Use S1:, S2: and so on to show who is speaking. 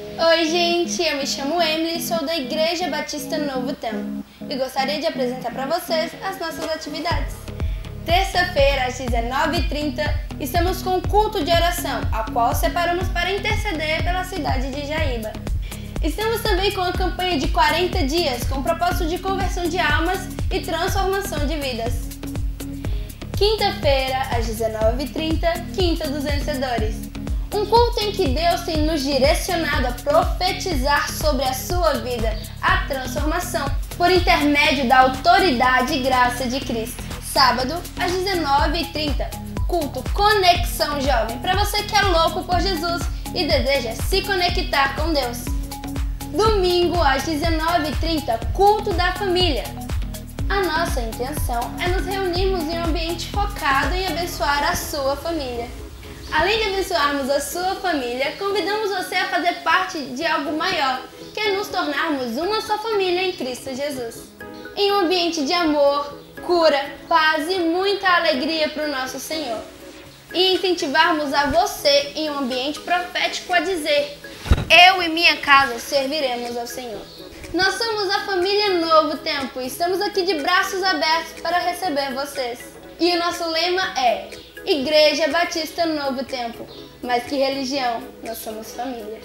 S1: Oi, gente, eu me chamo Emily, sou da Igreja Batista Novo Tempo e gostaria de apresentar para vocês as nossas atividades. Terça-feira, às 19h30, estamos com culto de oração, a qual separamos para interceder pela cidade de Jaíba. Estamos também com a campanha de 40 dias, com o propósito de conversão de almas e transformação de vidas. Quinta-feira, às 19h30, Quinta dos Vencedores. Um culto em que Deus tem nos direcionado a profetizar sobre a sua vida, a transformação, por intermédio da autoridade e graça de Cristo. Sábado, às 19h30, culto Conexão Jovem, para você que é louco por Jesus e deseja se conectar com Deus. Domingo, às 19h30, culto da família. A nossa intenção é nos reunirmos em um ambiente focado em abençoar a sua família. Além de abençoarmos a sua família, convidamos você a fazer parte de algo maior, que é nos tornarmos uma só família em Cristo Jesus. Em um ambiente de amor, cura, paz e muita alegria para o nosso Senhor. E incentivarmos a você em um ambiente profético a dizer: Eu e minha casa serviremos ao Senhor. Nós somos a família Novo Tempo e estamos aqui de braços abertos para receber vocês. E o nosso lema é Igreja Batista Novo Tempo. Mas que religião? Nós somos família.